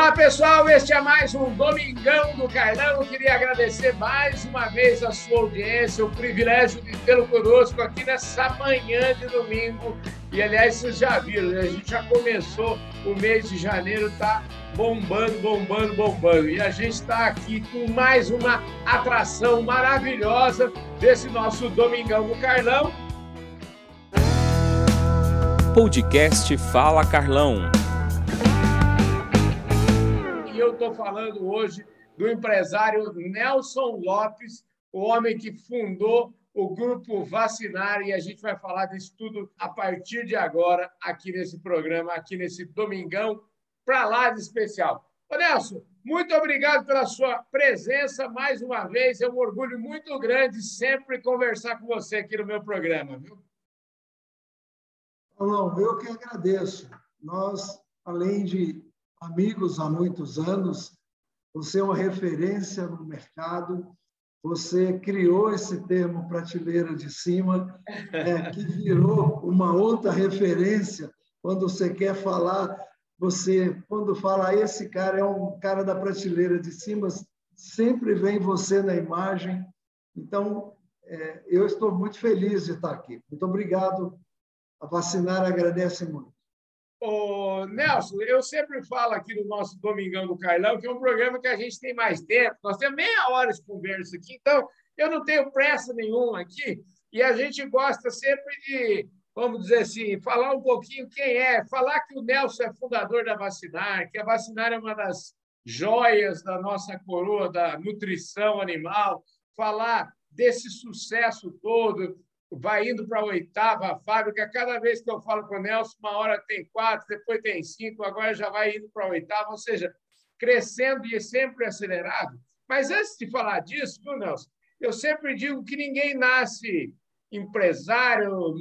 Olá, pessoal. Este é mais um Domingão do Carlão. Queria agradecer mais uma vez a sua audiência, o privilégio de tê-lo conosco aqui nessa manhã de domingo. E, aliás, vocês já viram, né? a gente já começou o mês de janeiro, tá bombando, bombando, bombando. E a gente está aqui com mais uma atração maravilhosa desse nosso Domingão do Carlão. Podcast Fala Carlão eu estou falando hoje do empresário Nelson Lopes, o homem que fundou o Grupo Vacinar, e a gente vai falar disso tudo a partir de agora, aqui nesse programa, aqui nesse Domingão, para lá de especial. Ô Nelson, muito obrigado pela sua presença mais uma vez. É um orgulho muito grande sempre conversar com você aqui no meu programa. Viu? Não, eu que agradeço. Nós, além de amigos há muitos anos, você é uma referência no mercado, você criou esse termo prateleira de cima, é, que virou uma outra referência quando você quer falar, você, quando fala esse cara é um cara da prateleira de cima, sempre vem você na imagem. Então, é, eu estou muito feliz de estar aqui. Muito obrigado. A Vacinar agradece muito. Ô, Nelson, eu sempre falo aqui no nosso Domingão do Carlão que é um programa que a gente tem mais tempo, nós temos meia hora de conversa aqui, então eu não tenho pressa nenhuma aqui, e a gente gosta sempre de, vamos dizer assim, falar um pouquinho quem é, falar que o Nelson é fundador da Vacinar, que a Vacinar é uma das joias da nossa coroa da nutrição animal, falar desse sucesso todo, vai indo para a oitava fábrica. Cada vez que eu falo com o Nelson, uma hora tem quatro, depois tem cinco, agora já vai indo para a oitava, ou seja, crescendo e sempre acelerado. Mas antes de falar disso, viu, Nelson, eu sempre digo que ninguém nasce empresário,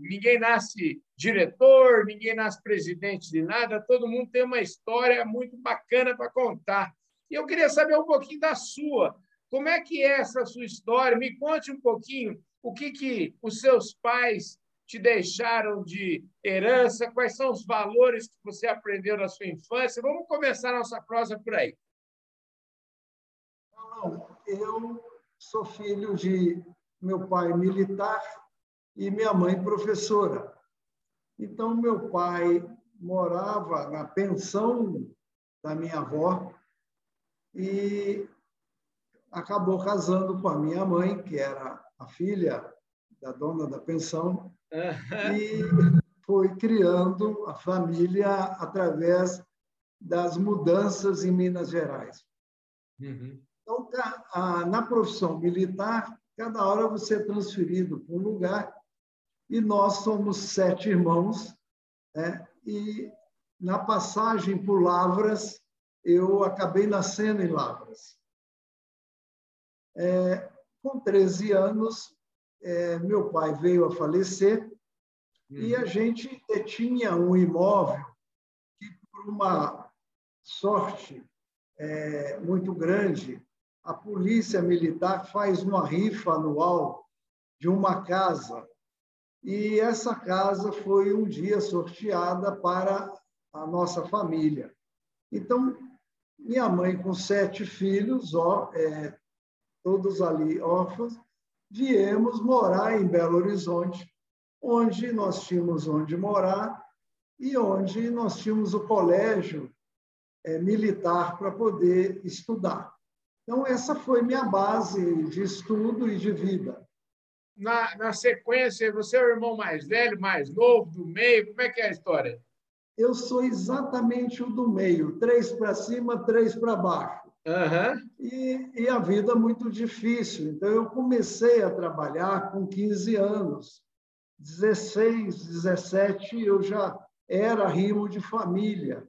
ninguém nasce diretor, ninguém nasce presidente de nada, todo mundo tem uma história muito bacana para contar. E eu queria saber um pouquinho da sua. Como é que é essa sua história? Me conte um pouquinho o que, que os seus pais te deixaram de herança, quais são os valores que você aprendeu na sua infância. Vamos começar a nossa prosa por aí. Eu sou filho de meu pai militar e minha mãe professora. Então, meu pai morava na pensão da minha avó e acabou casando com a minha mãe, que era a filha da dona da pensão, e foi criando a família através das mudanças em Minas Gerais. Uhum. Então, na profissão militar, cada hora você é transferido para um lugar, e nós somos sete irmãos, né? e na passagem por Lavras, eu acabei nascendo em Lavras. É, com 13 anos, é, meu pai veio a falecer uhum. e a gente tinha um imóvel que, por uma sorte é, muito grande, a polícia militar faz uma rifa anual de uma casa. E essa casa foi um dia sorteada para a nossa família. Então, minha mãe, com sete filhos, ó, é, todos ali órfãos, viemos morar em Belo Horizonte, onde nós tínhamos onde morar e onde nós tínhamos o colégio é, militar para poder estudar. Então, essa foi minha base de estudo e de vida. Na, na sequência, você é o irmão mais velho, mais novo, do meio? Como é que é a história? Eu sou exatamente o do meio, três para cima, três para baixo. Uhum. E, e, a vida muito difícil. Então, eu comecei a trabalhar com 15 anos. 16, 17, eu já era rimo de família.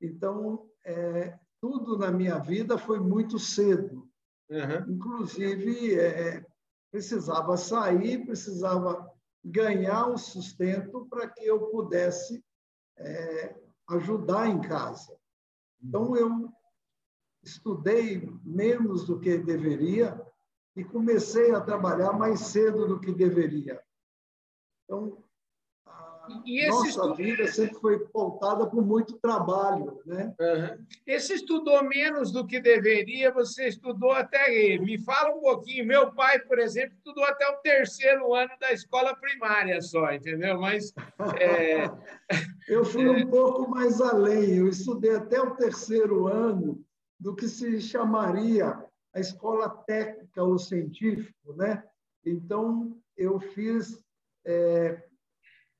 Então, é, tudo na minha vida foi muito cedo. Uhum. Inclusive, é, precisava sair, precisava ganhar um sustento para que eu pudesse é, ajudar em casa. Então, eu estudei menos do que deveria e comecei a trabalhar mais cedo do que deveria. Então, e nossa estudo... vida sempre foi pautada por muito trabalho. Né? Uhum. Esse estudou menos do que deveria, você estudou até ele. Me fala um pouquinho. Meu pai, por exemplo, estudou até o terceiro ano da escola primária só, entendeu? Mas. É... Eu fui um pouco mais além. Eu estudei até o terceiro ano do que se chamaria a escola técnica ou científico, né? Então, eu fiz é,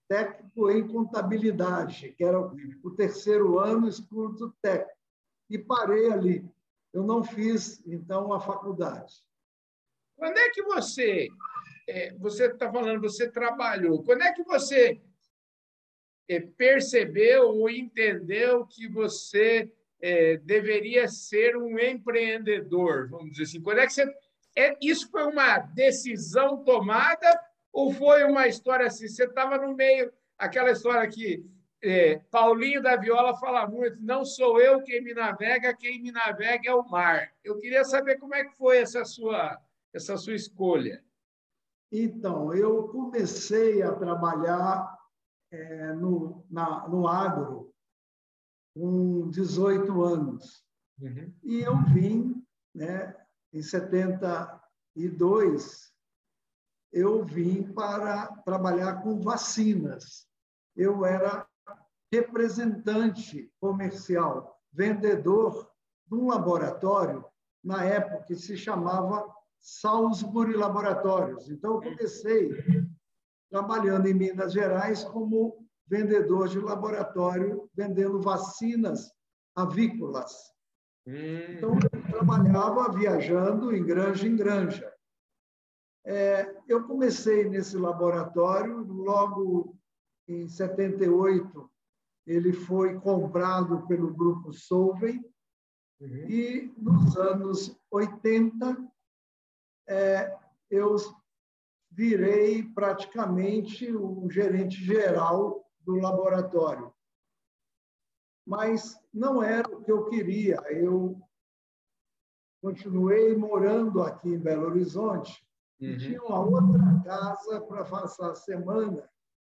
técnico em contabilidade, que era o terceiro ano, estudo técnico. E parei ali. Eu não fiz, então, a faculdade. Quando é que você, é, você está falando, você trabalhou, quando é que você é, percebeu ou entendeu que você é, deveria ser um empreendedor, vamos dizer assim? Quando é que você. É, isso foi uma decisão tomada ou foi uma história assim? Você estava no meio, aquela história que é, Paulinho da Viola fala muito: não sou eu quem me navega, quem me navega é o mar. Eu queria saber como é que foi essa sua, essa sua escolha. Então, eu comecei a trabalhar é, no, na, no agro com 18 anos. Uhum. E eu vim, né, em 72, eu vim para trabalhar com vacinas. Eu era representante comercial, vendedor de um laboratório, na época que se chamava Salisbury Laboratórios. Então, eu comecei trabalhando em Minas Gerais como vendedor de laboratório, vendendo vacinas avícolas. Hum. Então, eu trabalhava viajando em granja em granja. É, eu comecei nesse laboratório, logo em 78, ele foi comprado pelo grupo Solvay, uhum. e nos anos 80, é, eu virei praticamente o gerente geral do laboratório. Mas não era o que eu queria. Eu continuei morando aqui em Belo Horizonte Uhum. E tinha uma outra casa para passar a semana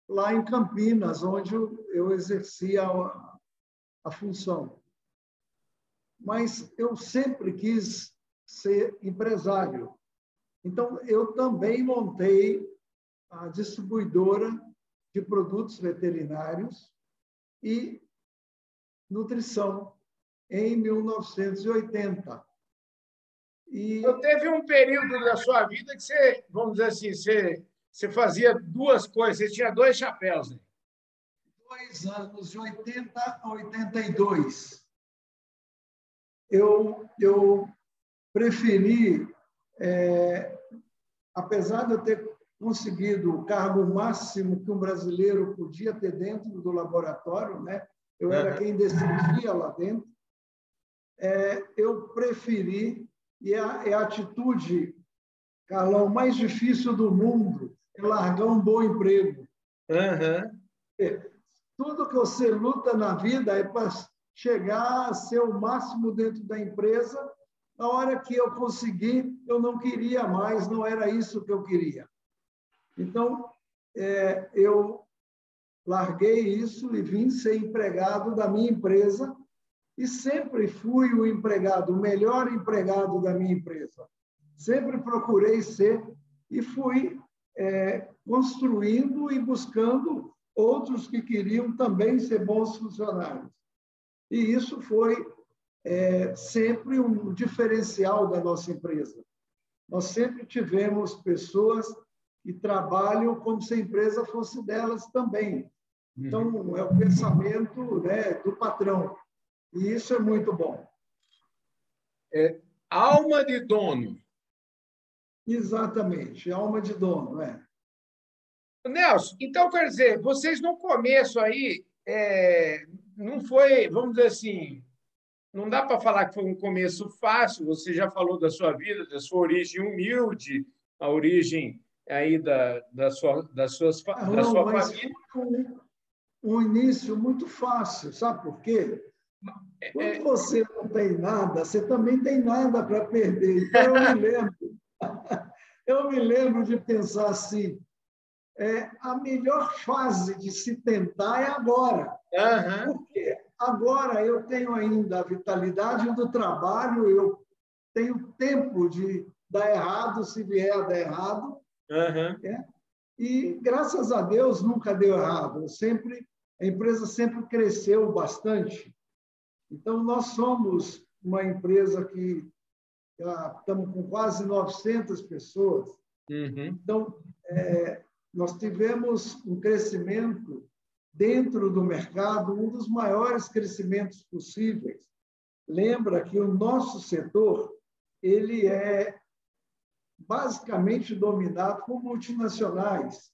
lá em Campinas, onde eu exercia a, a função. Mas eu sempre quis ser empresário. Então, eu também montei a distribuidora de produtos veterinários e nutrição em 1980. E... Então, teve um período da sua vida que você, vamos dizer assim, você, você fazia duas coisas, você tinha dois chapéus. Né? Dois anos, de 80 a 82. Eu, eu preferi, é, apesar de eu ter conseguido o cargo máximo que um brasileiro podia ter dentro do laboratório, né? eu era quem decidia lá dentro, é, eu preferi e é a, é a atitude, Carlão, mais difícil do mundo é largar um bom emprego. Uhum. Tudo que você luta na vida é para chegar a ser o máximo dentro da empresa. Na hora que eu consegui, eu não queria mais, não era isso que eu queria. Então, é, eu larguei isso e vim ser empregado da minha empresa e sempre fui o empregado, o melhor empregado da minha empresa. Sempre procurei ser e fui é, construindo e buscando outros que queriam também ser bons funcionários. E isso foi é, sempre um diferencial da nossa empresa. Nós sempre tivemos pessoas que trabalham como se a empresa fosse delas também. Então, uhum. é o pensamento né, do patrão. E isso é muito bom. É alma de dono. Exatamente, alma de dono, é. Nelson, então quer dizer, vocês no começo aí é, não foi, vamos dizer assim, não dá para falar que foi um começo fácil. Você já falou da sua vida, da sua origem humilde, a origem aí da, da sua, das suas, não, da sua família. Um, um início muito fácil, sabe por quê? Quando é, você não tem nada, você também tem nada para perder. Então, eu me lembro, eu me lembro de pensar assim: é, a melhor fase de se tentar é agora. Uhum. Por quê? Agora eu tenho ainda a vitalidade do trabalho, eu tenho tempo de dar errado se vier a dar errado. Uhum. É? E graças a Deus nunca deu errado. Eu sempre a empresa sempre cresceu bastante. Então nós somos uma empresa que já estamos com quase 900 pessoas. Uhum. Então é, nós tivemos um crescimento dentro do mercado, um dos maiores crescimentos possíveis. Lembra que o nosso setor ele é basicamente dominado por multinacionais.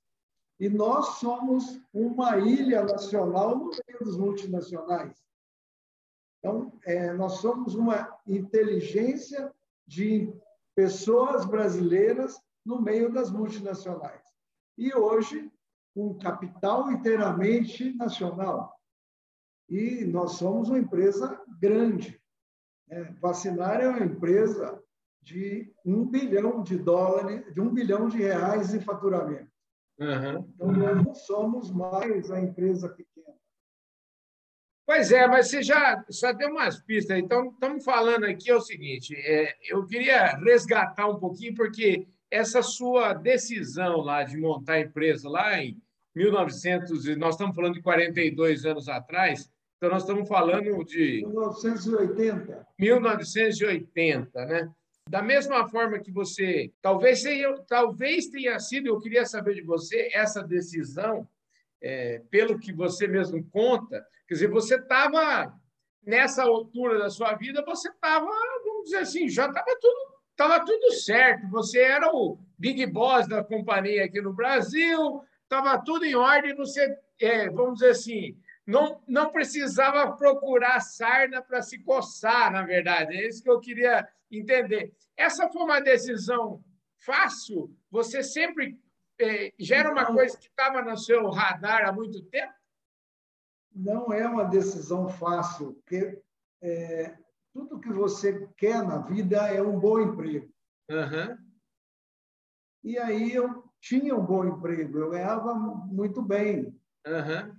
E nós somos uma ilha nacional no meio dos multinacionais. Então, é, nós somos uma inteligência de pessoas brasileiras no meio das multinacionais e hoje um capital inteiramente nacional. E nós somos uma empresa grande. É, Vacinar é uma empresa de um bilhão de dólares, de um bilhão de reais em faturamento. Uhum. Então, nós não somos mais a empresa pequena. Pois é, mas você já, já deu umas pistas. Então, estamos falando aqui é o seguinte: é, eu queria resgatar um pouquinho, porque essa sua decisão lá de montar a empresa lá em 1900, nós estamos falando de 42 anos atrás, então nós estamos falando de 1980. 1980, né? Da mesma forma que você, talvez tenha, talvez tenha sido, eu queria saber de você essa decisão, é, pelo que você mesmo conta, quer dizer, você estava nessa altura da sua vida, você estava, vamos dizer assim, já estava tudo estava tudo certo. Você era o big boss da companhia aqui no Brasil, estava tudo em ordem. Você, é, vamos dizer assim, não, não precisava procurar sarna para se coçar, na verdade. É isso que eu queria entender. Essa foi uma decisão fácil? Você sempre é, já era uma coisa que estava no seu radar há muito tempo? Não é uma decisão fácil, porque é, tudo que você quer na vida é um bom emprego. Uhum. E aí eu tinha um bom emprego, eu ganhava muito bem. Uhum.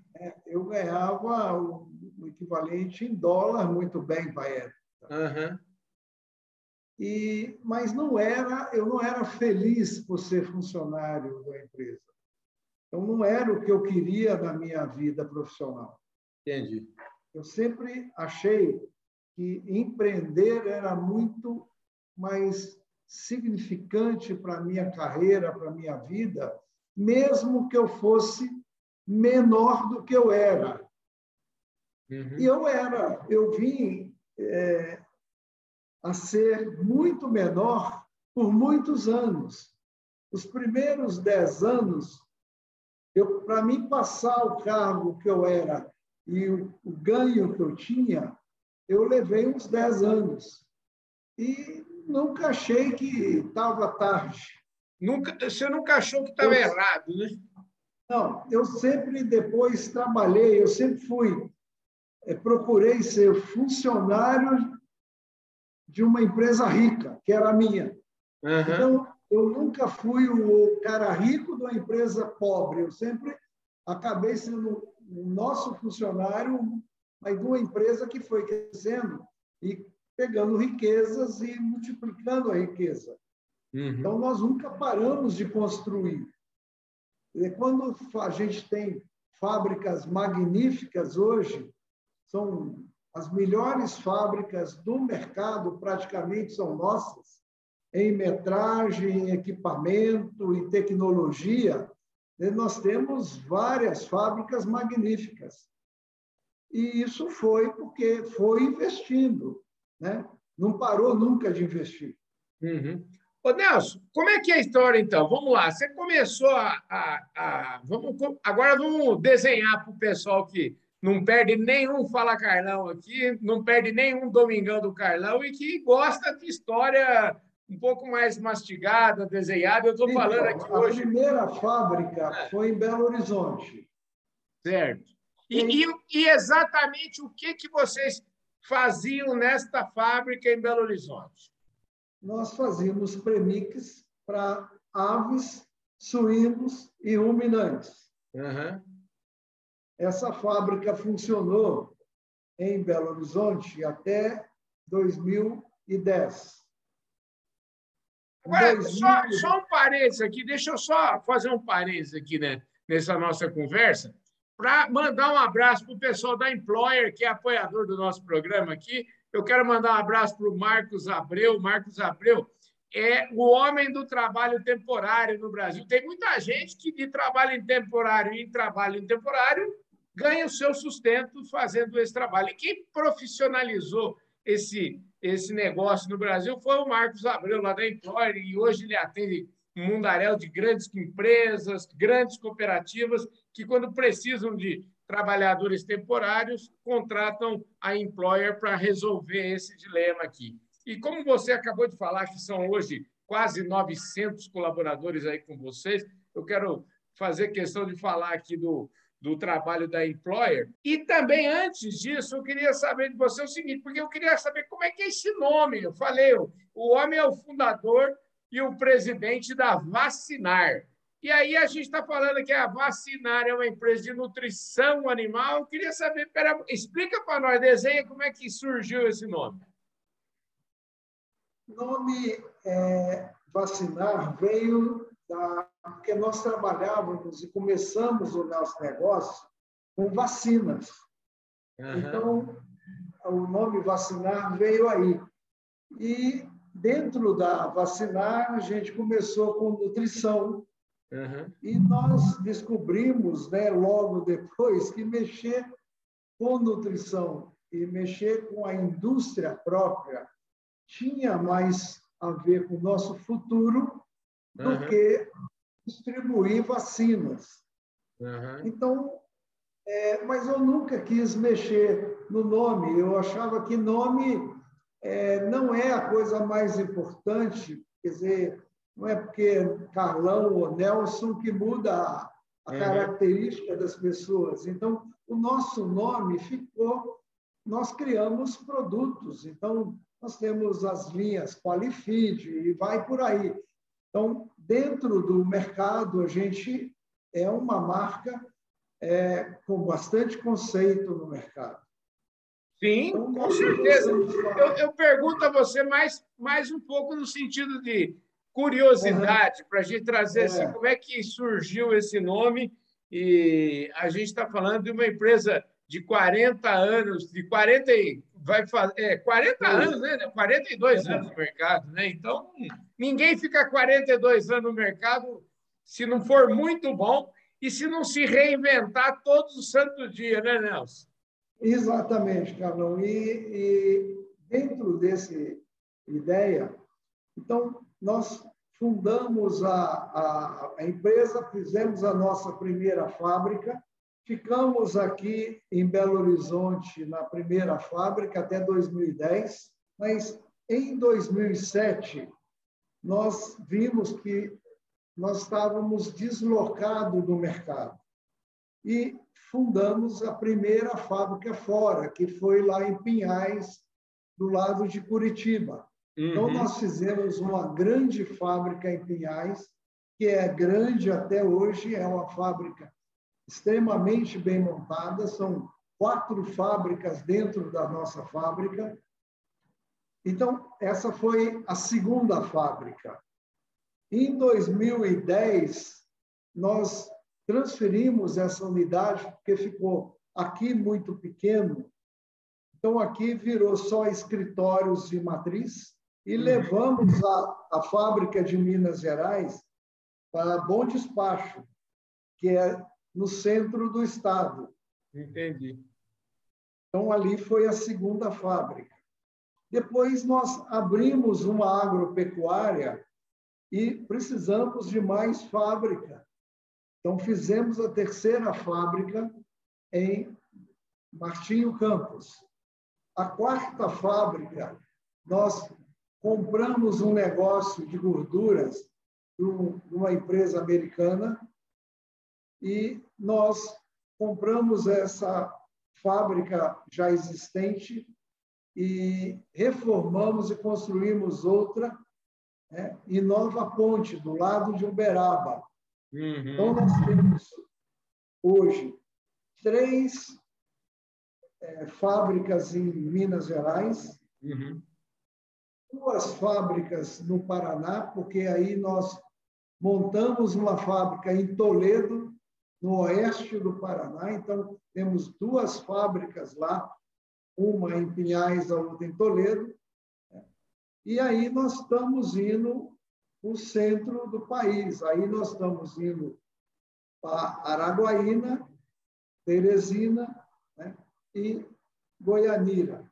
Eu ganhava o equivalente em dólar muito bem para a época. Uhum. E, mas não era, eu não era feliz por ser funcionário da empresa. Então não era o que eu queria na minha vida profissional. Entendi. Eu sempre achei que empreender era muito mais significante para a minha carreira, para a minha vida, mesmo que eu fosse menor do que eu era. Uhum. E eu era, eu vim é, a ser muito menor por muitos anos. Os primeiros dez anos, para mim passar o cargo que eu era e o, o ganho que eu tinha, eu levei uns 10 anos. E nunca achei que estava tarde. Nunca, você nunca achou que estava errado, né? Não, eu sempre depois trabalhei, eu sempre fui, é, procurei ser funcionário de uma empresa rica, que era a minha. Uhum. Então, eu nunca fui o cara rico de uma empresa pobre, eu sempre acabei sendo o nosso funcionário mas de uma empresa que foi crescendo e pegando riquezas e multiplicando a riqueza. Uhum. Então, nós nunca paramos de construir. E quando a gente tem fábricas magníficas hoje, são as melhores fábricas do mercado, praticamente são nossas, em metragem, em equipamento, em tecnologia. Nós temos várias fábricas magníficas. E isso foi porque foi investindo, né? não parou nunca de investir. Uhum. Ô, Nelson, como é que é a história, então? Vamos lá. Você começou a. a, a vamos, agora vamos desenhar para o pessoal que não perde nenhum Fala Carlão aqui, não perde nenhum Domingão do Carlão e que gosta de história um pouco mais mastigada, desenhada. Eu estou falando aqui a hoje. A primeira fábrica é. foi em Belo Horizonte. Certo. E, e, e, exatamente o que, que vocês faziam nesta fábrica em Belo Horizonte? Nós fazíamos premix para aves suínos e ruminantes. Uhum. Essa fábrica funcionou em Belo Horizonte até 2010. Ué, só, só um parênteses aqui, deixa eu só fazer um parênteses aqui né, nessa nossa conversa, para mandar um abraço para o pessoal da Employer, que é apoiador do nosso programa aqui. Eu quero mandar um abraço para o Marcos Abreu. Marcos Abreu é o homem do trabalho temporário no Brasil. Tem muita gente que de trabalho em temporário em trabalho em temporário ganha o seu sustento fazendo esse trabalho. E quem profissionalizou esse, esse negócio no Brasil foi o Marcos Abreu, lá da Employer, e hoje ele atende um mundaréu de grandes empresas, grandes cooperativas, que, quando precisam de trabalhadores temporários, contratam a Employer para resolver esse dilema aqui. E como você acabou de falar, que são hoje quase 900 colaboradores aí com vocês, eu quero fazer questão de falar aqui do, do trabalho da Employer. E também, antes disso, eu queria saber de você o seguinte, porque eu queria saber como é que é esse nome. Eu falei, o homem é o fundador e o presidente da Vacinar. E aí a gente está falando que a Vacinar é uma empresa de nutrição animal. Eu queria saber, pera, explica para nós, desenha como é que surgiu esse nome. O nome é, Vacinar veio da, porque nós trabalhávamos e começamos o nosso negócio com vacinas. Uhum. Então, o nome vacinar veio aí. E dentro da vacinar, a gente começou com nutrição. Uhum. E nós descobrimos, né, logo depois, que mexer com nutrição e mexer com a indústria própria tinha mais a ver com o nosso futuro do uhum. que distribuir vacinas. Uhum. Então, é, mas eu nunca quis mexer no nome. Eu achava que nome é, não é a coisa mais importante. Quer dizer, não é porque Carlão ou Nelson que muda a, a uhum. característica das pessoas. Então, o nosso nome ficou. Nós criamos produtos. Então, nós temos as linhas Qualifeed e vai por aí. Então, dentro do mercado, a gente é uma marca é, com bastante conceito no mercado. Sim, então, com certeza. Eu, eu, pergunto a você mais, mais um pouco no sentido de curiosidade, uhum. para a gente trazer é. assim, como é que surgiu esse nome. E a gente está falando de uma empresa de 40 anos, de 40 vai fazer é, 40 anos, né? 42 anos no mercado, né? Então, ninguém fica 42 anos no mercado se não for muito bom e se não se reinventar todos os santos dias, né, Nelson? Exatamente, Carlão. E, e dentro desse ideia, então, nós fundamos a, a, a empresa, fizemos a nossa primeira fábrica, Ficamos aqui em Belo Horizonte na primeira fábrica até 2010, mas em 2007 nós vimos que nós estávamos deslocados do mercado e fundamos a primeira fábrica fora, que foi lá em Pinhais, do lado de Curitiba. Então, uhum. Então, nós fizemos uma grande fábrica em Pinhais, que é grande até hoje, é uma fábrica extremamente bem montada, são quatro fábricas dentro da nossa fábrica. Então, essa foi a segunda fábrica. Em 2010, nós transferimos essa unidade, porque ficou aqui muito pequeno. Então, aqui virou só escritórios de matriz e uhum. levamos a, a fábrica de Minas Gerais para Bom Despacho, que é no centro do estado. Entendi. Então, ali foi a segunda fábrica. Depois, nós abrimos uma agropecuária e precisamos de mais fábrica. Então, fizemos a terceira fábrica em Martinho Campos. A quarta fábrica, nós compramos um negócio de gorduras de uma empresa americana e nós compramos essa fábrica já existente e reformamos e construímos outra né, em Nova Ponte, do lado de Uberaba. Uhum. Então, nós temos hoje três é, fábricas em Minas Gerais, uhum. duas fábricas no Paraná, porque aí nós montamos uma fábrica em Toledo, no oeste do Paraná, então temos duas fábricas lá, uma em Pinhais, a outra em Toledo, e aí nós estamos indo para o centro do país. Aí nós estamos indo para Araguaína, Teresina né? e Goianira.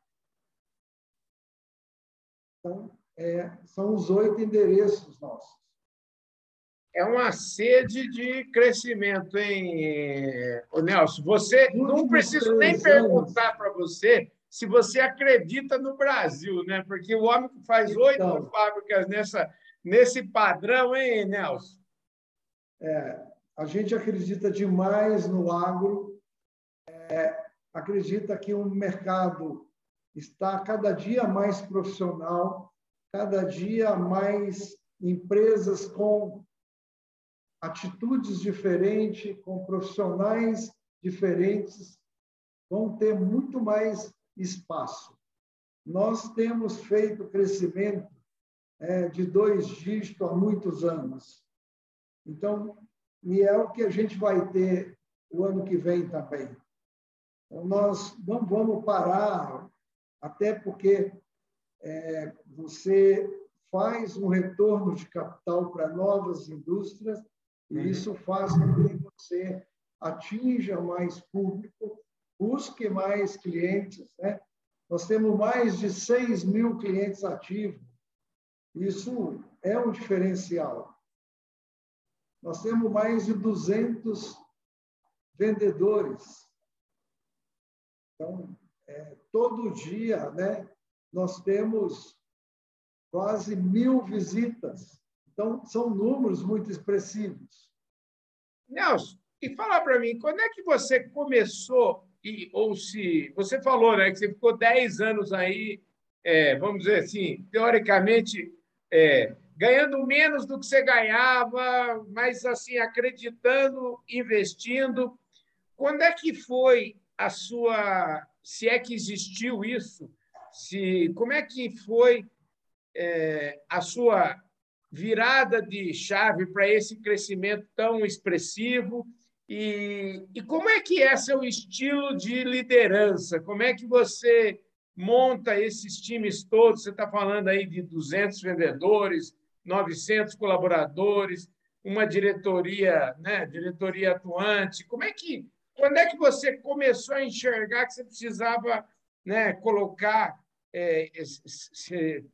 Então, é, são os oito endereços nossos. É uma sede de crescimento, hein, Nelson? Você não preciso nem perguntar para você se você acredita no Brasil, né? Porque o homem que faz então, oito fábricas nessa, nesse padrão, hein, Nelson? É, a gente acredita demais no agro, é, acredita que o mercado está cada dia mais profissional, cada dia mais empresas com atitudes diferentes, com profissionais diferentes, vão ter muito mais espaço. Nós temos feito crescimento é, de dois dígitos há muitos anos. Então, e é o que a gente vai ter o ano que vem também. Então, nós não vamos parar, até porque é, você faz um retorno de capital para novas indústrias e uhum. isso faz com que você atinja mais público busque mais clientes. Né? Nós temos mais de 6 mil clientes ativos. Isso é um diferencial. Nós temos mais de 200 vendedores. Então, é, todo dia, né, nós temos quase mil visitas. Então, são números muito expressivos. Nelson, e fala para mim, quando é que você começou e, ou se você falou né, que você ficou 10 anos aí, é, vamos dizer assim, teoricamente, é, ganhando menos do que você ganhava, mas assim, acreditando, investindo. Quando é que foi a sua, se é que existiu isso, se como é que foi é, a sua virada de chave para esse crescimento tão expressivo e, e como é que é seu estilo de liderança? Como é que você monta esses times todos? Você está falando aí de 200 vendedores, 900 colaboradores, uma diretoria, né, diretoria atuante. Como é que, quando é que você começou a enxergar que você precisava, né, colocar é,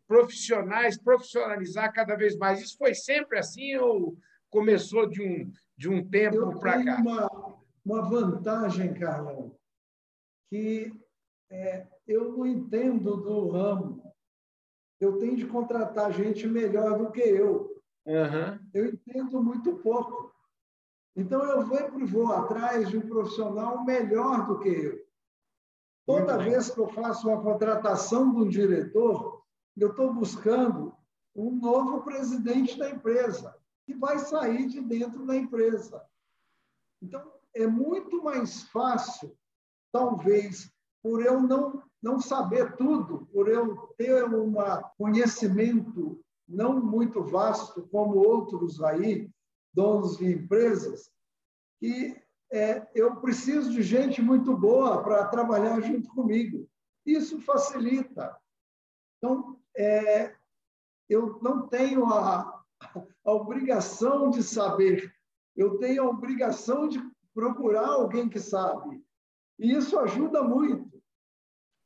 profissionais, profissionalizar cada vez mais? Isso foi sempre assim ou começou de um de um tempo para cá? Uma, uma vantagem, Carlão, que é, eu não entendo do ramo. Eu tenho de contratar gente melhor do que eu. Uhum. Eu entendo muito pouco. Então, eu vou, vou atrás de um profissional melhor do que eu. Toda vez que eu faço uma contratação de um diretor, eu estou buscando um novo presidente da empresa que vai sair de dentro da empresa. Então, é muito mais fácil, talvez, por eu não, não saber tudo, por eu ter um conhecimento não muito vasto como outros aí, donos de empresas, que é, eu preciso de gente muito boa para trabalhar junto comigo. Isso facilita. Então, é, eu não tenho a, a obrigação de saber, eu tenho a obrigação de procurar alguém que sabe. E isso ajuda muito.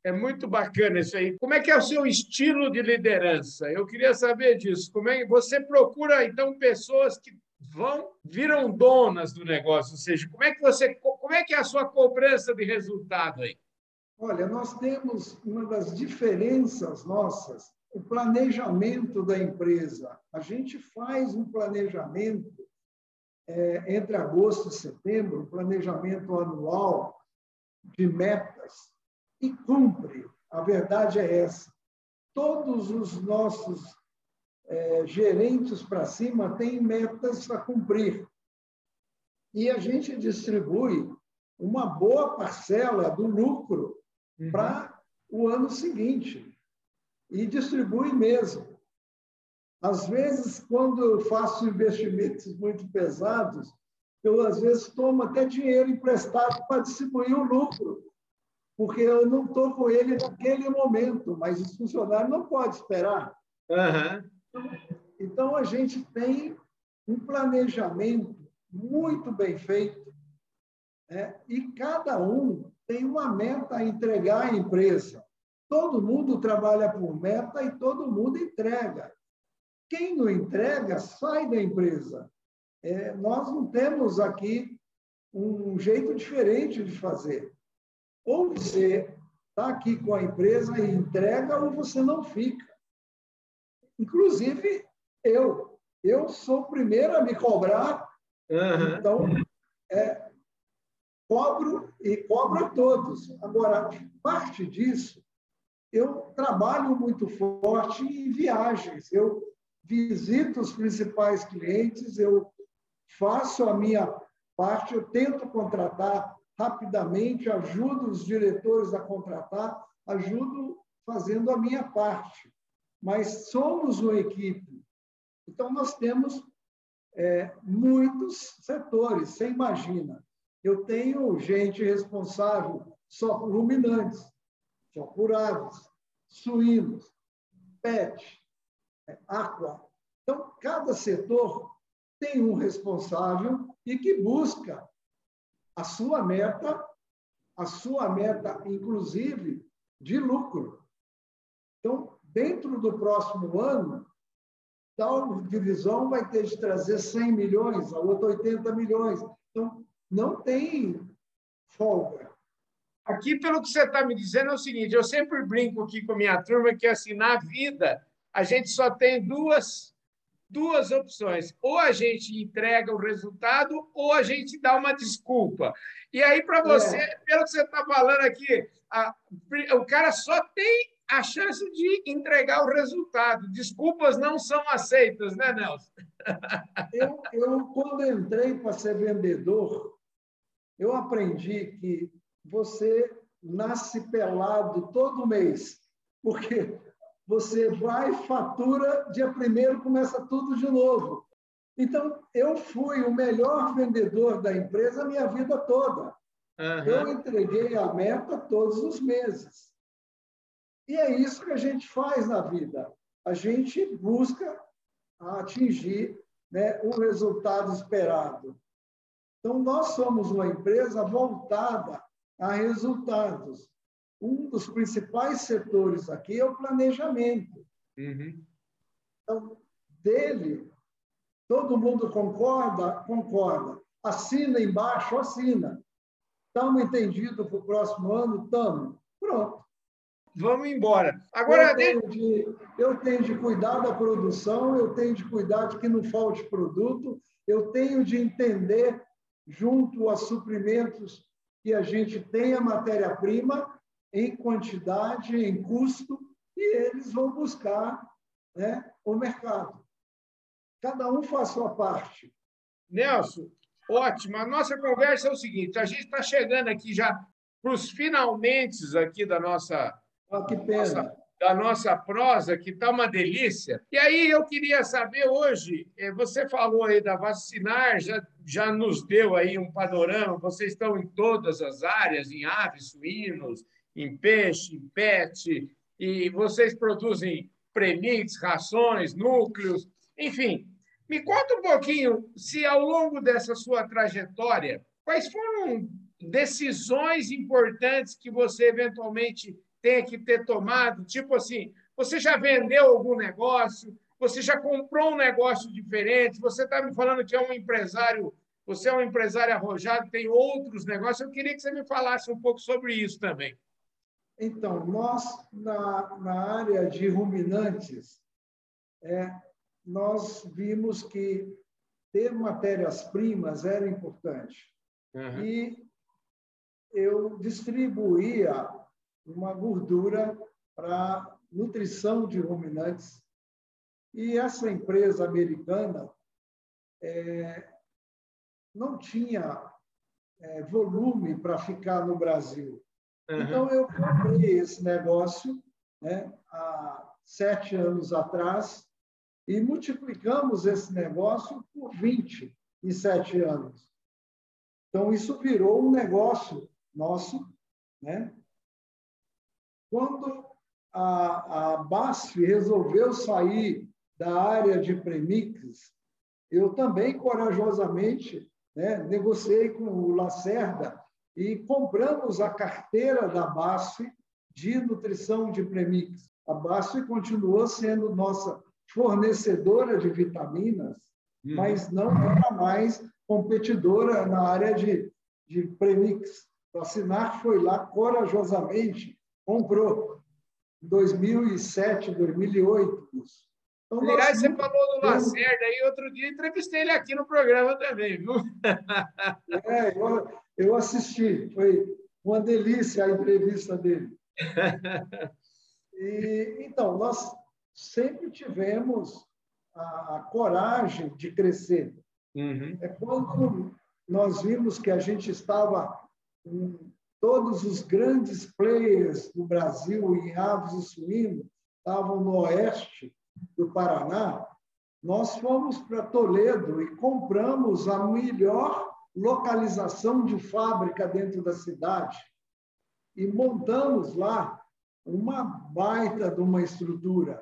É muito bacana isso aí. Como é que é o seu estilo de liderança? Eu queria saber disso. Como é você procura então pessoas que vão viram donas do negócio, ou seja, como é que você como é que é a sua cobrança de resultado aí? Olha, nós temos uma das diferenças nossas o planejamento da empresa. A gente faz um planejamento é, entre agosto e setembro, um planejamento anual de metas e cumpre. A verdade é essa. Todos os nossos é, gerentes para cima têm metas a cumprir. e a gente distribui uma boa parcela do lucro uhum. para o ano seguinte. E distribui mesmo. Às vezes, quando eu faço investimentos muito pesados, eu às vezes tomo até dinheiro emprestado para distribuir o lucro, porque eu não estou com ele naquele momento, mas os funcionários não podem esperar. Uhum. Então, a gente tem um planejamento muito bem feito né? e cada um tem uma meta a entregar à empresa. Todo mundo trabalha por meta e todo mundo entrega. Quem não entrega sai da empresa. É, nós não temos aqui um jeito diferente de fazer. Ou você está aqui com a empresa e entrega, ou você não fica. Inclusive, eu. Eu sou o primeiro a me cobrar Uhum. Então, é, cobro e cobro a todos. Agora, parte disso, eu trabalho muito forte em viagens. Eu visito os principais clientes, eu faço a minha parte, eu tento contratar rapidamente, ajudo os diretores a contratar, ajudo fazendo a minha parte. Mas somos uma equipe. Então, nós temos é, muitos setores. Você imagina, eu tenho gente responsável só por ruminantes, só por aves, suínos, pet, é, aqua. Então, cada setor tem um responsável e que busca a sua meta, a sua meta, inclusive, de lucro. Dentro do próximo ano, tal divisão vai ter de trazer 100 milhões, a outra 80 milhões. Então, não tem folga. Aqui, pelo que você está me dizendo, é o seguinte: eu sempre brinco aqui com a minha turma que, assim, na vida, a gente só tem duas, duas opções. Ou a gente entrega o resultado, ou a gente dá uma desculpa. E aí, para você, é. pelo que você está falando aqui, a, o cara só tem a chance de entregar o resultado. Desculpas não são aceitas, né, Nelson? Eu, eu quando entrei para ser vendedor, eu aprendi que você nasce pelado todo mês, porque você vai, fatura, dia primeiro começa tudo de novo. Então, eu fui o melhor vendedor da empresa a minha vida toda. Uhum. Eu entreguei a meta todos os meses. E é isso que a gente faz na vida. A gente busca atingir né, o resultado esperado. Então, nós somos uma empresa voltada a resultados. Um dos principais setores aqui é o planejamento. Uhum. Então, dele, todo mundo concorda? Concorda. Assina embaixo? Assina. Estamos entendidos para o próximo ano? Estamos. Pronto vamos embora. Agora, eu tenho, de, eu tenho de cuidar da produção, eu tenho de cuidar de que não falte produto, eu tenho de entender, junto a suprimentos, que a gente tenha matéria-prima em quantidade, em custo, e eles vão buscar né, o mercado. Cada um faz a sua parte. Nelson, ótimo. A nossa conversa é o seguinte: a gente está chegando aqui já para os finalmente aqui da nossa Oh, que pena. Nossa, da nossa prosa, que está uma delícia. E aí eu queria saber hoje, eh, você falou aí da vacinar, já, já nos deu aí um panorama, vocês estão em todas as áreas, em aves, suínos, em peixe, em pet, e vocês produzem premix, rações, núcleos, enfim. Me conta um pouquinho se ao longo dessa sua trajetória, quais foram decisões importantes que você eventualmente tenha que ter tomado? Tipo assim, você já vendeu algum negócio? Você já comprou um negócio diferente? Você está me falando que é um empresário, você é um empresário arrojado, tem outros negócios. Eu queria que você me falasse um pouco sobre isso também. Então, nós, na, na área de ruminantes, é, nós vimos que ter matérias-primas era importante. Uhum. E eu distribuía uma gordura para nutrição de ruminantes. E essa empresa americana, é, não tinha é, volume para ficar no Brasil. Uhum. Então, eu comprei esse negócio né, há sete anos atrás e multiplicamos esse negócio por 27 anos. Então, isso virou um negócio nosso. Né? Quando a, a BASF resolveu sair da área de premix, eu também corajosamente né, negociei com o Lacerda e compramos a carteira da BASF de nutrição de premix. A BASF continuou sendo nossa fornecedora de vitaminas, uhum. mas não era mais competidora na área de, de premix. A Sinar foi lá corajosamente, comprou em 2007, 2008. Então, Aliás, você falou do Lacerda aí, outro dia entrevistei ele aqui no programa também, viu? É, eu, eu assisti, foi uma delícia a entrevista dele. E, então, nós sempre tivemos a, a coragem de crescer. Uhum. É quando nós vimos que a gente estava todos os grandes players do Brasil em aves e suínos estavam no oeste do Paraná, nós fomos para Toledo e compramos a melhor localização de fábrica dentro da cidade e montamos lá uma baita de uma estrutura.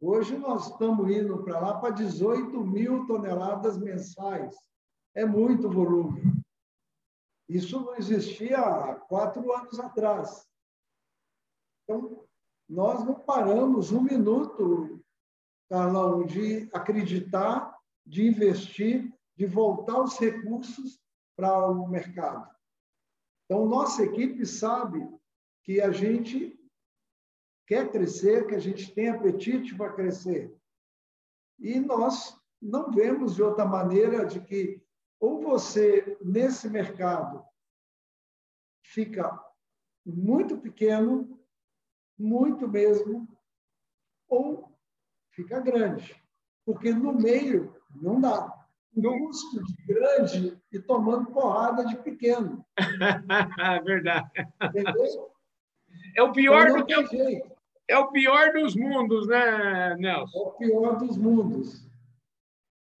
Hoje nós estamos indo para lá para 18 mil toneladas mensais. É muito volume. Isso não existia há quatro anos atrás. Então, nós não paramos um minuto, Carlão, de acreditar, de investir, de voltar os recursos para o mercado. Então, nossa equipe sabe que a gente quer crescer, que a gente tem apetite para crescer. E nós não vemos de outra maneira de que ou você, nesse mercado, fica muito pequeno, muito mesmo, ou fica grande. Porque no meio não dá. No custo de grande e tomando porrada de pequeno. Verdade. Entendeu? É o pior então, do que. É o pior dos mundos, né, Nelson? É o pior dos mundos.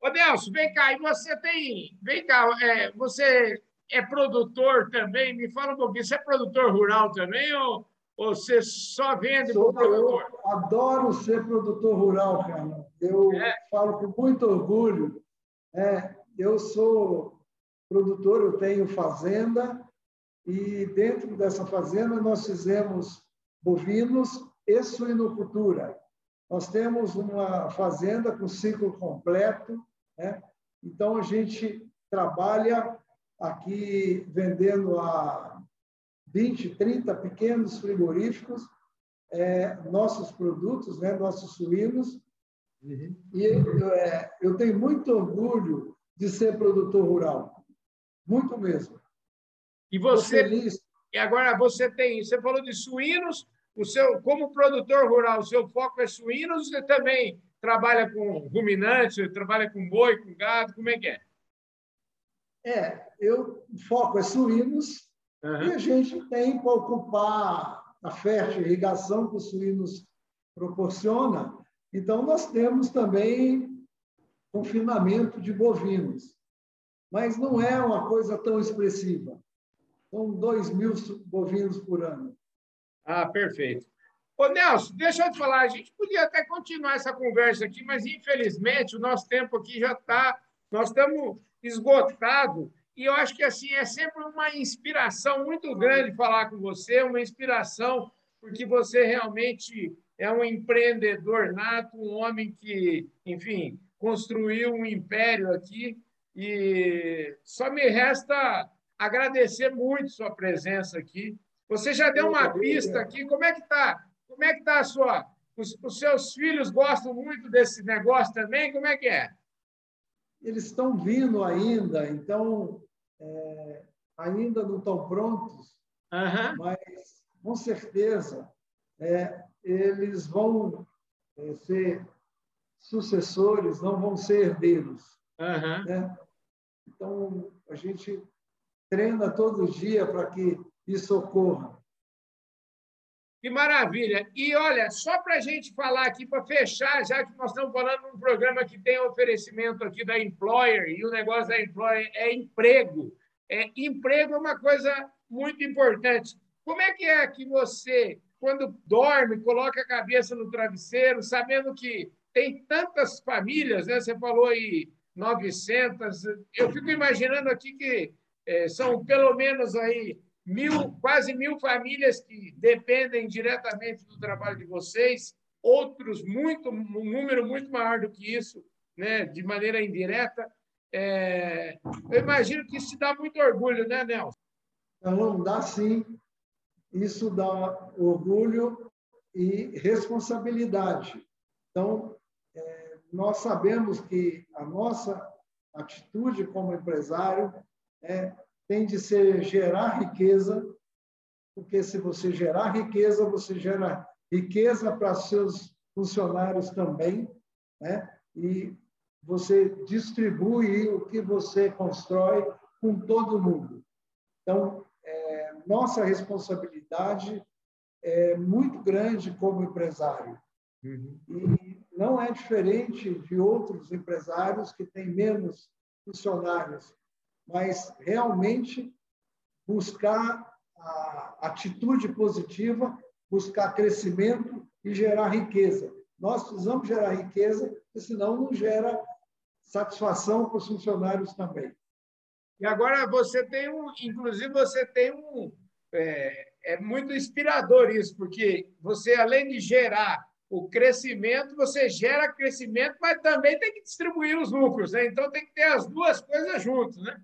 Ô, Nelson, vem cá, e você tem. Vem cá, é, você é produtor também? Me fala um pouquinho. Você é produtor rural também ou, ou você só vende Sou, produtor? Eu adoro ser produtor rural, cara. Eu é. falo com muito orgulho. É, eu sou produtor, eu tenho fazenda, e dentro dessa fazenda nós fizemos bovinos e suinocultura. Nós temos uma fazenda com ciclo completo, né? então a gente trabalha aqui vendendo a 20, 30 pequenos frigoríficos é, nossos produtos, né? nossos suínos. Uhum. E é, eu tenho muito orgulho de ser produtor rural, muito mesmo. E você, e agora você tem, você falou de suínos, o seu, como produtor rural, o seu foco é suínos, você também trabalha com ruminantes, trabalha com boi, com gado, como é que é? É, eu foco é suínos uhum. e a gente tem para ocupar a fértil irrigação que os suínos proporciona. Então, nós temos também confinamento de bovinos, mas não é uma coisa tão expressiva. São 2 mil bovinos por ano. Ah, perfeito. Ô, Nelson, deixa eu te falar, a gente podia até continuar essa conversa aqui, mas infelizmente o nosso tempo aqui já está, nós estamos esgotados, e eu acho que assim é sempre uma inspiração muito grande falar com você, uma inspiração, porque você realmente é um empreendedor nato, um homem que, enfim, construiu um império aqui, e só me resta agradecer muito sua presença aqui você já deu uma pista aqui. Como é que está? Como é que está a sua? Os, os, seus filhos gostam muito desse negócio também? Como é que é? Eles estão vindo ainda, então é, ainda não estão prontos, uhum. mas com certeza é, eles vão é, ser sucessores, não vão ser herdeiros. Uhum. Né? Então, a gente treina todo dia para que isso ocorra. Que maravilha! E olha, só para a gente falar aqui, para fechar, já que nós estamos falando de um programa que tem oferecimento aqui da Employer, e o negócio da Employer é emprego. É, emprego é uma coisa muito importante. Como é que é que você, quando dorme, coloca a cabeça no travesseiro, sabendo que tem tantas famílias, né? você falou aí 900, eu fico imaginando aqui que é, são pelo menos aí mil, quase mil famílias que dependem diretamente do trabalho de vocês, outros muito, um número muito maior do que isso, né, de maneira indireta. É, eu imagino que isso te dá muito orgulho, né, Nelson? Não, dá sim. Isso dá orgulho e responsabilidade. Então, é, nós sabemos que a nossa atitude como empresário é tem de ser gerar riqueza, porque se você gerar riqueza, você gera riqueza para seus funcionários também, né? E você distribui o que você constrói com todo mundo. Então, é, nossa responsabilidade é muito grande como empresário. Uhum. E não é diferente de outros empresários que têm menos funcionários mas realmente buscar a atitude positiva, buscar crescimento e gerar riqueza. Nós precisamos gerar riqueza, senão não gera satisfação para os funcionários também. E agora você tem um, inclusive você tem um, é, é muito inspirador isso, porque você além de gerar o crescimento, você gera crescimento, mas também tem que distribuir os lucros, né? Então tem que ter as duas coisas juntas, né?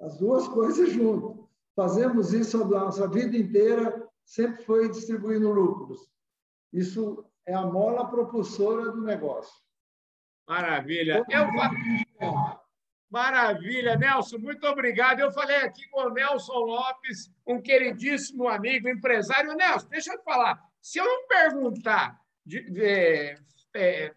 As duas coisas juntas. Fazemos isso a nossa vida inteira, sempre foi distribuindo lucros. Isso é a mola propulsora do negócio. Maravilha. Eu Maravilha, Nelson, muito obrigado. Eu falei aqui com o Nelson Lopes, um queridíssimo amigo, empresário. Nelson, deixa eu te falar. Se eu não perguntar de, de, é,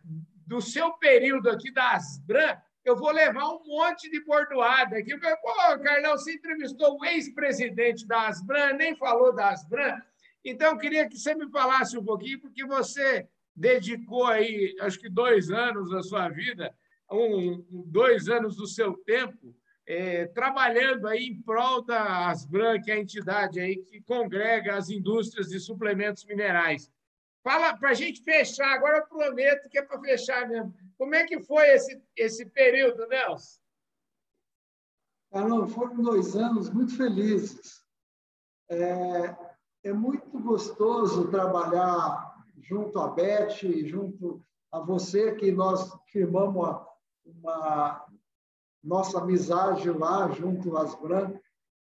do seu período aqui da Asbran, eu vou levar um monte de bordoada aqui. Pô, Carlão, você entrevistou o ex-presidente da Asbran, nem falou da Asbran. Então, eu queria que você me falasse um pouquinho, porque você dedicou aí, acho que dois anos da sua vida, um, dois anos do seu tempo, é, trabalhando aí em prol da Asbran, que é a entidade aí que congrega as indústrias de suplementos minerais. Fala para a gente fechar, agora eu prometo que é para fechar mesmo. Como é que foi esse, esse período, Nelson? Carlão, foram dois anos muito felizes. É, é muito gostoso trabalhar junto a Beth, junto a você, que nós firmamos uma, uma nossa amizade lá, junto às Brancas,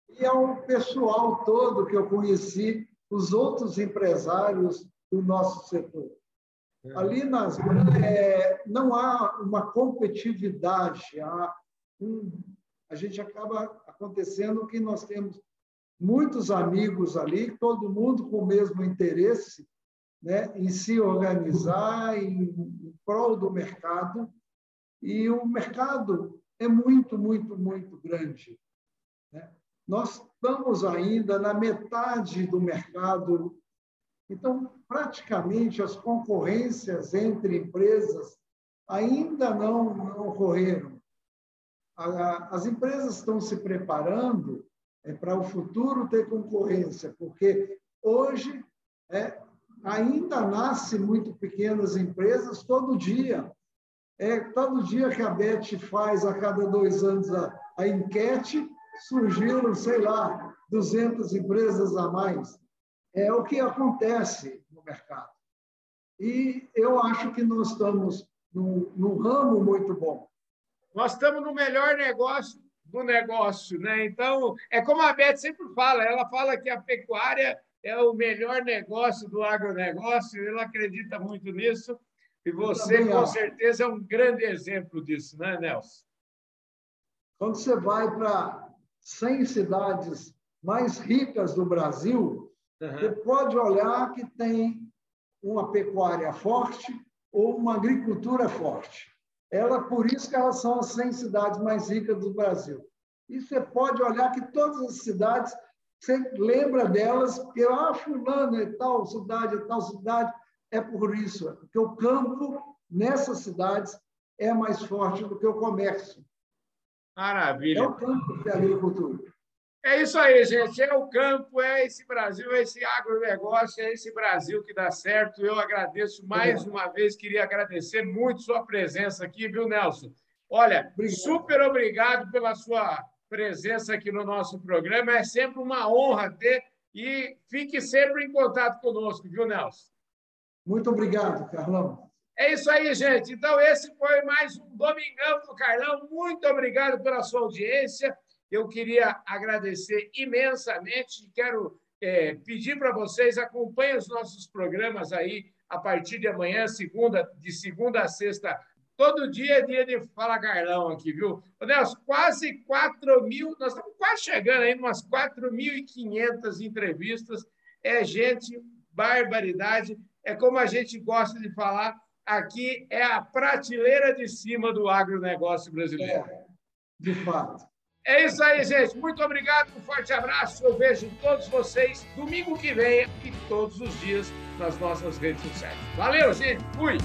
e ao pessoal todo que eu conheci, os outros empresários do nosso setor. É. Ali nas é, não há uma competitividade, há um, a gente acaba acontecendo que nós temos muitos amigos ali, todo mundo com o mesmo interesse, né, em se organizar em, em prol do mercado. E o mercado é muito, muito, muito grande. Né? Nós estamos ainda na metade do mercado então, praticamente, as concorrências entre empresas ainda não, não ocorreram. As empresas estão se preparando é, para o futuro ter concorrência, porque hoje é, ainda nasce muito pequenas empresas todo dia. É, todo dia que a BET faz, a cada dois anos, a, a enquete, surgiram, sei lá, 200 empresas a mais é o que acontece no mercado. E eu acho que nós estamos num, num ramo muito bom. Nós estamos no melhor negócio do negócio, né? Então, é como a Beth sempre fala, ela fala que a pecuária é o melhor negócio do agronegócio, ela acredita muito nisso, e você, com certeza, é um grande exemplo disso, né, Nelson? Quando você vai para 100 cidades mais ricas do Brasil, Uhum. Você pode olhar que tem uma pecuária forte ou uma agricultura forte. Ela, por isso que elas são as 100 cidades mais ricas do Brasil. E você pode olhar que todas as cidades, você lembra delas, porque, ah, fulano é tal cidade, é tal cidade. É por isso, é porque o campo, nessas cidades, é mais forte do que o comércio. Maravilha. É o campo que é a agricultura. É isso aí, gente. É o campo, é esse Brasil, é esse agronegócio, é esse Brasil que dá certo. Eu agradeço mais uma vez, queria agradecer muito sua presença aqui, viu, Nelson? Olha, super obrigado pela sua presença aqui no nosso programa. É sempre uma honra ter e fique sempre em contato conosco, viu, Nelson? Muito obrigado, Carlão. É isso aí, gente. Então, esse foi mais um Domingão do Carlão. Muito obrigado pela sua audiência. Eu queria agradecer imensamente. Quero é, pedir para vocês acompanhem os nossos programas aí a partir de amanhã, segunda, de segunda a sexta. Todo dia é dia de Fala Carlão aqui, viu? Nelson, quase 4 mil, nós estamos quase chegando aí, umas 4.500 entrevistas. É gente, barbaridade. É como a gente gosta de falar, aqui é a prateleira de cima do agronegócio brasileiro. É, de fato. É isso aí, gente. Muito obrigado, um forte abraço. Eu vejo todos vocês domingo que vem e todos os dias nas nossas redes sociais. Valeu, gente. Fui.